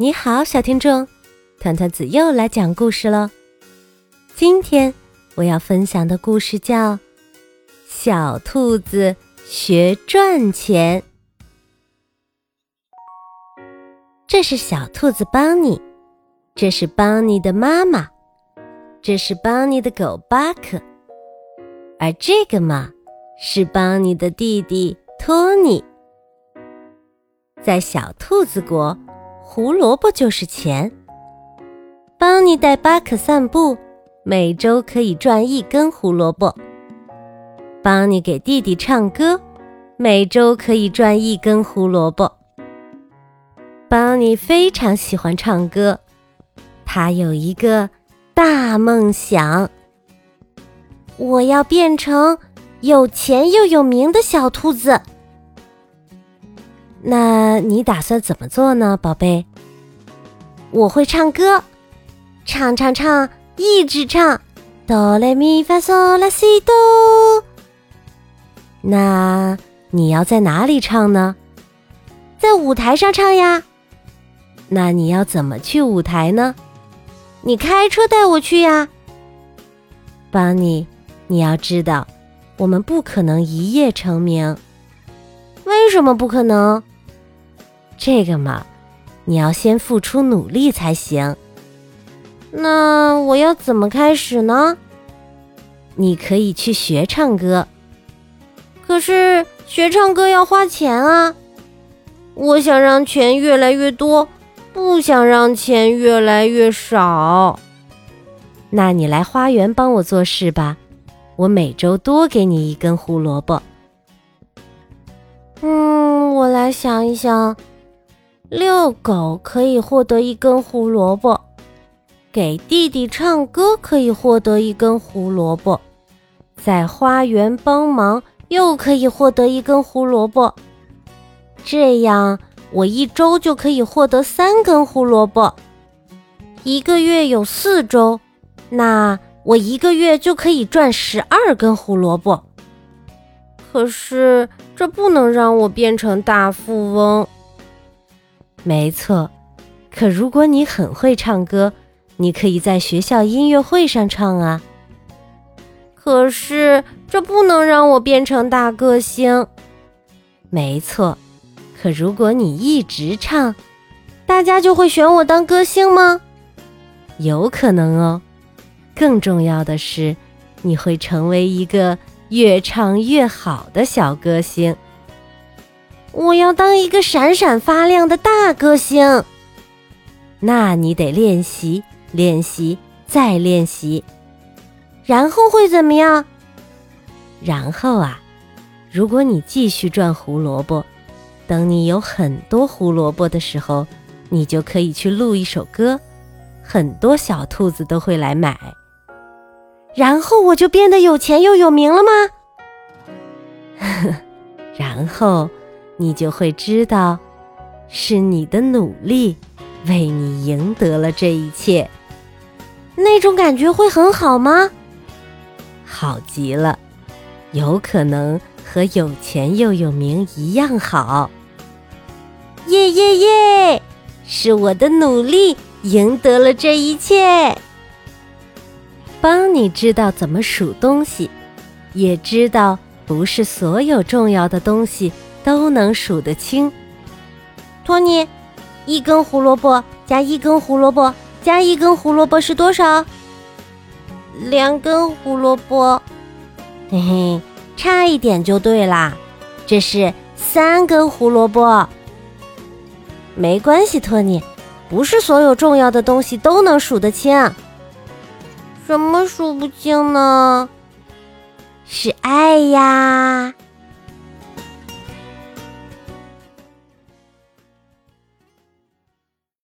你好，小听众，团团子又来讲故事了。今天我要分享的故事叫《小兔子学赚钱》。这是小兔子邦尼，这是邦尼的妈妈，这是邦尼的狗巴克，而这个嘛，是邦尼的弟弟托尼。在小兔子国。胡萝卜就是钱。邦尼带巴克散步，每周可以赚一根胡萝卜。邦尼给弟弟唱歌，每周可以赚一根胡萝卜。邦尼非常喜欢唱歌，他有一个大梦想：我要变成有钱又有名的小兔子。那你打算怎么做呢，宝贝？我会唱歌，唱唱唱，一直唱，哆来咪发嗦拉西哆。那你要在哪里唱呢？在舞台上唱呀。那你要怎么去舞台呢？你开车带我去呀。邦尼，你要知道，我们不可能一夜成名。为什么不可能？这个嘛，你要先付出努力才行。那我要怎么开始呢？你可以去学唱歌，可是学唱歌要花钱啊。我想让钱越来越多，不想让钱越来越少。那你来花园帮我做事吧，我每周多给你一根胡萝卜。嗯，我来想一想。遛狗可以获得一根胡萝卜，给弟弟唱歌可以获得一根胡萝卜，在花园帮忙又可以获得一根胡萝卜。这样我一周就可以获得三根胡萝卜。一个月有四周，那我一个月就可以赚十二根胡萝卜。可是这不能让我变成大富翁。没错，可如果你很会唱歌，你可以在学校音乐会上唱啊。可是这不能让我变成大歌星。没错，可如果你一直唱，大家就会选我当歌星吗？有可能哦。更重要的是，你会成为一个越唱越好的小歌星。我要当一个闪闪发亮的大歌星，那你得练习，练习，再练习，然后会怎么样？然后啊，如果你继续赚胡萝卜，等你有很多胡萝卜的时候，你就可以去录一首歌，很多小兔子都会来买，然后我就变得有钱又有名了吗？然后。你就会知道，是你的努力为你赢得了这一切。那种感觉会很好吗？好极了，有可能和有钱又有名一样好。耶耶耶！是我的努力赢得了这一切。帮你知道怎么数东西，也知道不是所有重要的东西。都能数得清，托尼，一根胡萝卜加一根胡萝卜加一根胡萝卜是多少？两根胡萝卜，嘿嘿，差一点就对啦，这是三根胡萝卜。没关系，托尼，不是所有重要的东西都能数得清。什么数不清呢？是爱呀。